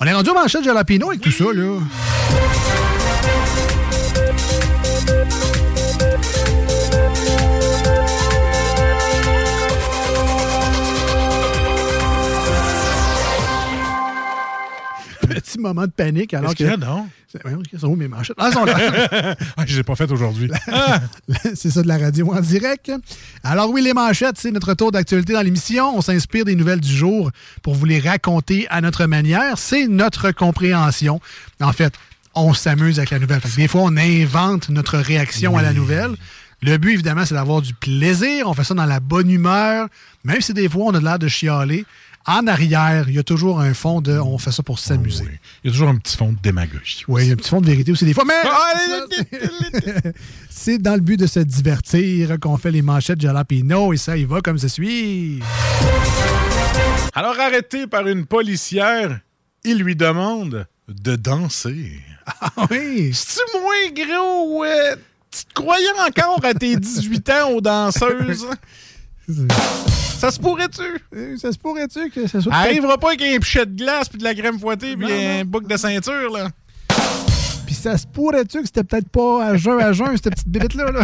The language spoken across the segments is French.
On est rendu au manchette Jalapino avec tout ça, là. Moment de panique alors que. a, non? Ils sont où mes manchettes? Ah, sont là. Ah, je pas fait aujourd'hui. C'est ça de la radio en direct. Alors oui, les manchettes, c'est notre tour d'actualité dans l'émission. On s'inspire des nouvelles du jour pour vous les raconter à notre manière. C'est notre compréhension. En fait, on s'amuse avec la nouvelle. Que des fois, on invente notre réaction à la nouvelle. Le but, évidemment, c'est d'avoir du plaisir. On fait ça dans la bonne humeur. Même si des fois, on a l'air de chialer. En arrière, il y a toujours un fond de on fait ça pour s'amuser. Il y a toujours un petit fond de démagogie. Oui, il y a un petit fond de vérité aussi des fois, mais Ah, c'est dans le but de se divertir qu'on fait les manchettes Jalapino et ça, il va comme ça suit. Alors, arrêté par une policière, il lui demande de danser. Ah oui! C'est-tu moins gros, ouais? Tu te croyais encore à tes 18 ans aux danseuses? Ça se pourrait-tu? Ça se pourrait-tu que ça soit. Arrivera pas avec un pichet de glace puis de la crème fouettée puis un boucle de ceinture, là. Puis ça se pourrait-tu que c'était peut-être pas à jeun à jeun, cette petite bébête-là? Là?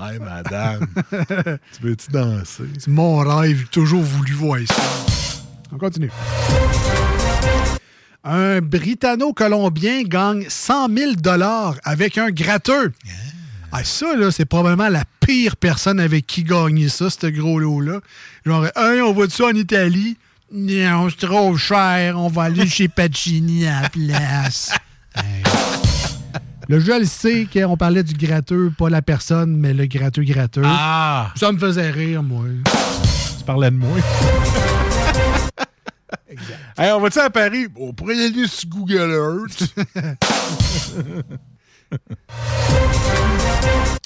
Hey, madame, tu veux-tu danser? C'est mon rêve, j'ai toujours voulu voir ça. On continue. Un Britanno-Colombien gagne 100 000 avec un gratteux. Ah, ça, là, c'est probablement la pire personne avec qui gagner ça, ce gros lot-là. Genre, hey, on va de ça en Italie? Non, c'est trop cher. On va aller chez Pacini à la place. Hey. Le jeu, elle sait qu'on parlait du gratteux, pas la personne, mais le gratteux gratteux. Ah! Ça me faisait rire, moi. Tu parlais de moi. Hey, on va-tu à Paris? On pourrait y aller sur Google Earth.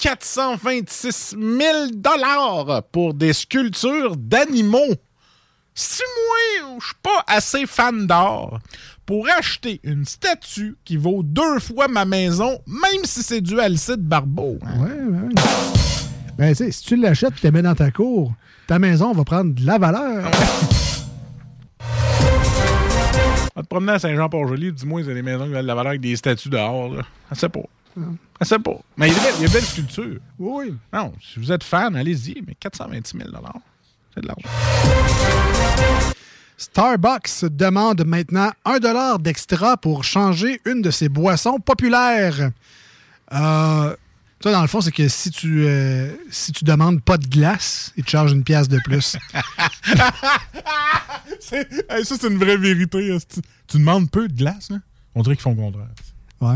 426 000 dollars pour des sculptures d'animaux. Si moi, je suis pas assez fan d'art pour acheter une statue qui vaut deux fois ma maison, même si c'est du Alcide Barbeau. hein. Ouais, ouais. Ben, tu sais, si tu l'achètes et tu mets dans ta cour, ta maison va prendre de la valeur. Va te promener à Saint-Jean-Port-Joli, dis-moi, a des maisons qui valent de la valeur avec des statues dehors. Là. Je sais pas. Je sais pas. Mais il y a belles sculptures. Oui. Non, si vous êtes fan, allez-y, mais 426 000 c'est de l'argent. Starbucks demande maintenant 1 d'extra pour changer une de ses boissons populaires. Euh, ça, dans le fond, c'est que si tu, euh, si tu demandes pas de glace, ils te chargent une pièce de plus. Hey, ça, c'est une vraie vérité. hostie. Tu demandes peu de glace, là? On dirait qu'ils font le contraire. Ouais.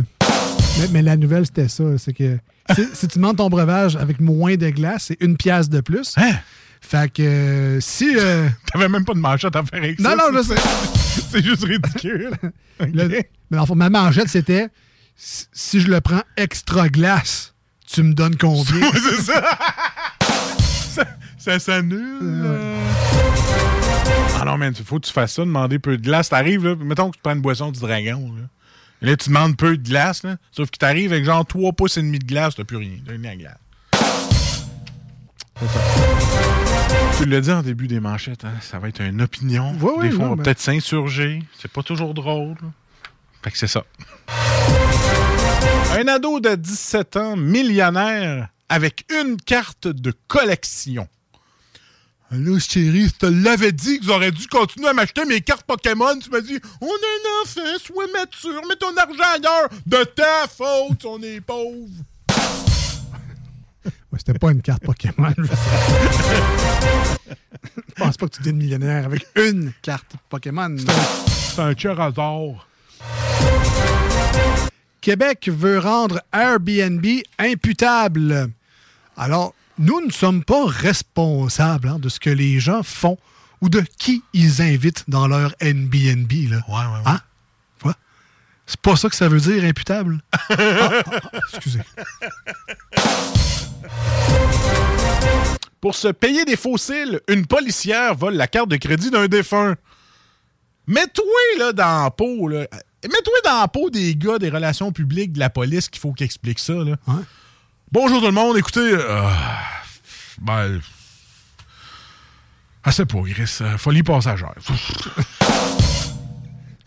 Mais, mais la nouvelle, c'était ça. C'est que si, si tu demandes ton breuvage avec moins de glace, c'est une pièce de plus. Hein? Fait que euh, si. euh, T'avais même pas de manchette à faire avec non, ça. non, je c'est- sais. C'est juste ridicule. Ok. Le- mais fond, ma manchette, c'était si si je le prends extra glace, tu me donnes combien? C'est ça. ça. Ça s'annule. Ah non, mais il faut que tu fasses ça, demander peu de glace. T'arrives, là, mettons que tu prends une boisson du dragon, là. Et là, tu demandes peu de glace, là. Sauf que t'arrives avec genre 3 pouces et demi de glace, t'as plus rien. T'as rien à glace. C'est ça. Tu l'as dit en début des manchettes, hein, ça va être une opinion. Oui, oui, Des fois, on va peut-être s'insurger. C'est pas toujours drôle. Fait que c'est ça. Un ado de 17 ans, millionnaire, avec une carte de collection. Là, chérie, je te l'avais dit que j'aurais dû continuer à m'acheter mes cartes Pokémon. Tu m'as dit, on a un enfant, sois mature, mets ton argent ailleurs. De ta faute, on est pauvre. Ouais, C'était pas une carte Pokémon. Je pense pas que tu deviens millionnaire avec une carte Pokémon. C'est un cœur hasard. Québec veut rendre Airbnb imputable. Alors, nous ne sommes pas responsables hein, de ce que les gens font ou de qui ils invitent dans leur Airbnb. Là. Ouais, ouais, ouais. Hein? Ouais. C'est pas ça que ça veut dire, imputable? Ah, ah, ah, excusez. Pour se payer des fossiles, une policière vole la carte de crédit d'un défunt. Mets-toi là dans la peau, là. Mets-toi dans la peau des gars des relations publiques de la police qu'il faut qu'ils expliquent ça, là. Ouais. Bonjour tout le monde, écoutez. euh, ben. Ah, c'est pas, Chris. euh, Folie passagère.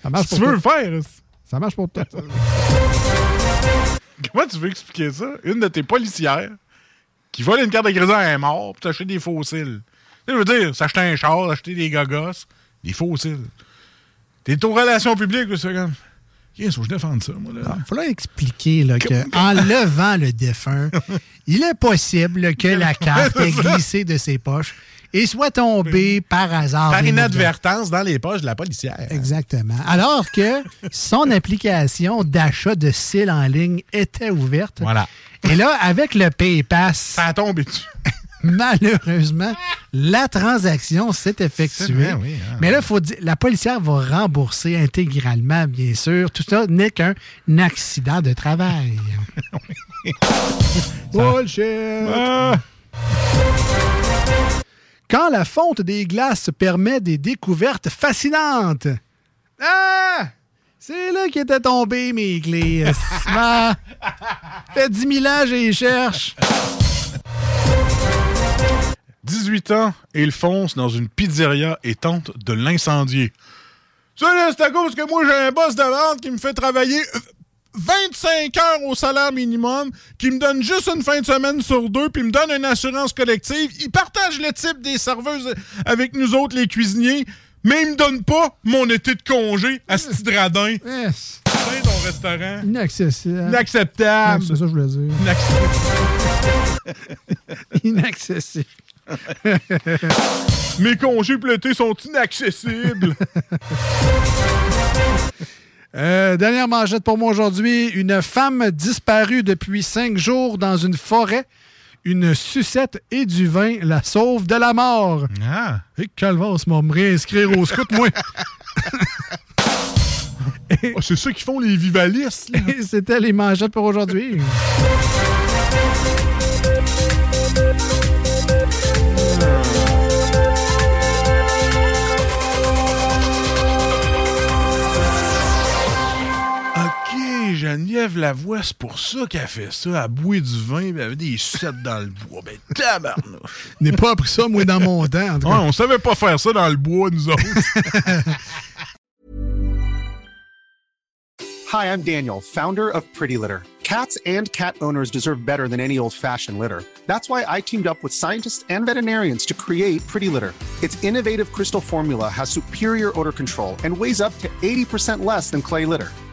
Ça marche Si pour tu veux toi. le faire, Ça marche pour toi. comment tu veux expliquer ça? Une de tes policières qui vole une carte de crédit à un mort pour t'acheter des fossiles. Tu veux dire, s'acheter un char, acheter des gagos, des fossiles. T'es aux relations publiques, c'est comme. Qu'est-ce faut que je défende ça, moi, là? Il faut leur expliquer là, que en levant le défunt, il est possible que la carte ait glissé de ses poches et soit tombée par hasard. Par inadvertance dans les poches de la policière. Exactement. Alors que son application d'achat de cils en ligne était ouverte. Voilà. Et là, avec le PayPass, Ça a tombé dessus. malheureusement, la transaction s'est effectuée. C'est vrai, oui, hein. Mais là, faut dire, la policière va rembourser intégralement, bien sûr. Tout ça n'est qu'un accident de travail. Bullshit! Ah! Quand la fonte des glaces permet des découvertes fascinantes. Ah! C'est là qu'étaient tombées mes clés. Ah! Fait 10 000 ans, j'y cherche. 18 ans et il fonce dans une pizzeria et tente de l'incendier. Ça, c'est à cause que moi, j'ai un boss de vente qui me fait travailler euh, 25 heures au salaire minimum, qui me donne juste une fin de semaine sur deux, puis me donne une assurance collective. Il partage le type des serveuses avec nous autres, les cuisiniers, mais il me donne pas mon été de congé à ce petit radin. Yes. Ton restaurant. Inaccessible. Inacceptable. C'est ça que je voulais dire. Inacceptable. Inaccessible. Mes congés l'été sont inaccessibles. Euh, dernière manchette pour moi aujourd'hui. Une femme disparue depuis cinq jours dans une forêt. Une sucette et du vin la sauve de la mort. ah. Et calvasse, m'a réinscrire au scout, moi. Oh, c'est ça qu'ils font les vivalistes. C'était les manchettes pour aujourd'hui. Geneviève Lavoie, c'est pour ça qu'elle fait ça. Elle boit du vin, puis elle avait des sucettes dans le bois. Ben, tabarnouche. Je n'ai pas appris ça, moi, dans mon temps. en tout Ouais, cas. on savait pas faire ça dans le bois, nous autres. Hi, I'm Daniel, founder of Pretty Litter. Cats and cat owners deserve better than any old fashioned litter. That's why I teamed up with scientists and veterinarians to create Pretty Litter. Its innovative crystal formula has superior odor control and weighs up to 80% less than clay litter.